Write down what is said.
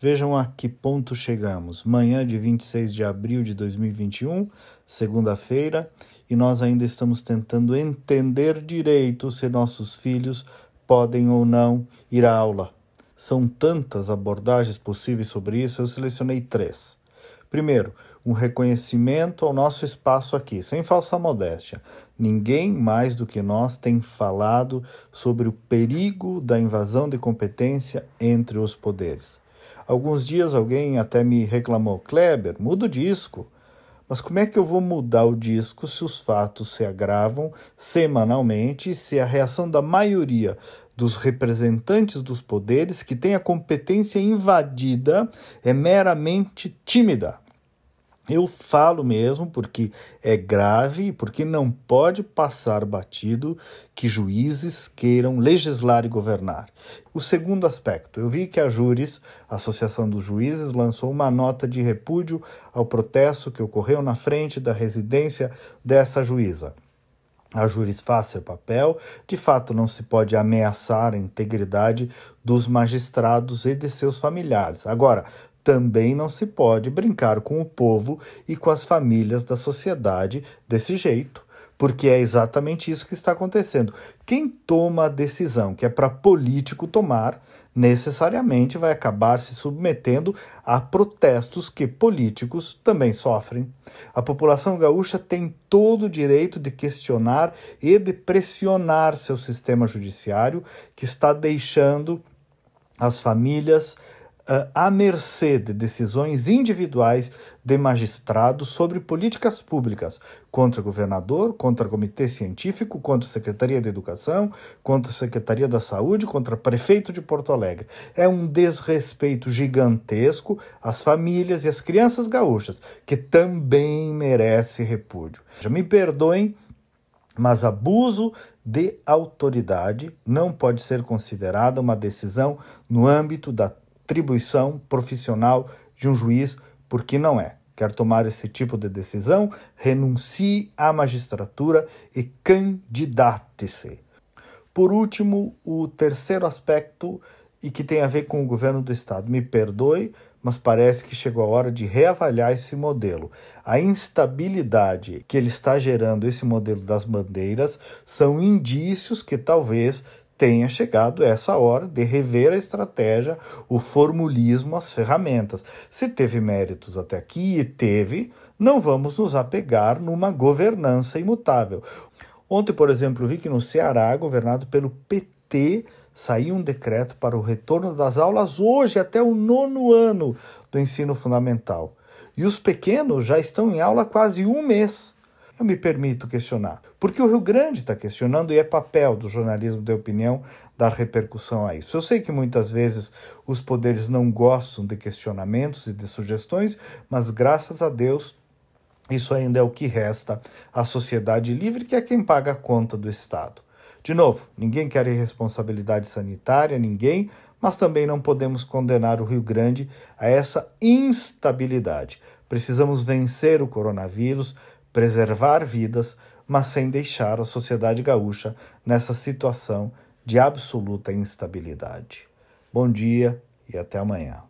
Vejam a que ponto chegamos. Manhã de 26 de abril de 2021, segunda-feira, e nós ainda estamos tentando entender direito se nossos filhos podem ou não ir à aula. São tantas abordagens possíveis sobre isso, eu selecionei três. Primeiro, um reconhecimento ao nosso espaço aqui, sem falsa modéstia. Ninguém mais do que nós tem falado sobre o perigo da invasão de competência entre os poderes. Alguns dias alguém até me reclamou: Kleber, muda o disco. Mas como é que eu vou mudar o disco se os fatos se agravam semanalmente, se a reação da maioria dos representantes dos poderes que tem a competência invadida é meramente tímida? Eu falo mesmo porque é grave e porque não pode passar batido que juízes queiram legislar e governar. O segundo aspecto, eu vi que a Júris, a Associação dos Juízes, lançou uma nota de repúdio ao protesto que ocorreu na frente da residência dessa juíza. A Júris faz seu papel, de fato não se pode ameaçar a integridade dos magistrados e de seus familiares. Agora, também não se pode brincar com o povo e com as famílias da sociedade desse jeito, porque é exatamente isso que está acontecendo. Quem toma a decisão que é para político tomar, necessariamente vai acabar se submetendo a protestos que políticos também sofrem. A população gaúcha tem todo o direito de questionar e de pressionar seu sistema judiciário, que está deixando as famílias à mercê de decisões individuais de magistrados sobre políticas públicas contra governador, contra comitê científico, contra Secretaria de Educação, contra Secretaria da Saúde, contra prefeito de Porto Alegre. É um desrespeito gigantesco às famílias e às crianças gaúchas, que também merece repúdio. Já me perdoem mas abuso de autoridade não pode ser considerada uma decisão no âmbito da atribuição profissional de um juiz, porque não é. Quer tomar esse tipo de decisão? Renuncie à magistratura e candidate-se. Por último, o terceiro aspecto e que tem a ver com o governo do estado. Me perdoe, mas parece que chegou a hora de reavaliar esse modelo. A instabilidade que ele está gerando, esse modelo das bandeiras, são indícios que talvez tenha chegado essa hora de rever a estratégia, o formulismo, as ferramentas. Se teve méritos até aqui e teve, não vamos nos apegar numa governança imutável. Ontem, por exemplo, vi que no Ceará, governado pelo PT, saiu um decreto para o retorno das aulas hoje até o nono ano do ensino fundamental. E os pequenos já estão em aula quase um mês eu me permito questionar. Porque o Rio Grande está questionando e é papel do jornalismo de opinião dar repercussão a isso. Eu sei que muitas vezes os poderes não gostam de questionamentos e de sugestões, mas graças a Deus isso ainda é o que resta à sociedade livre, que é quem paga a conta do Estado. De novo, ninguém quer irresponsabilidade sanitária, ninguém, mas também não podemos condenar o Rio Grande a essa instabilidade. Precisamos vencer o coronavírus, preservar vidas, mas sem deixar a sociedade gaúcha nessa situação de absoluta instabilidade. Bom dia e até amanhã.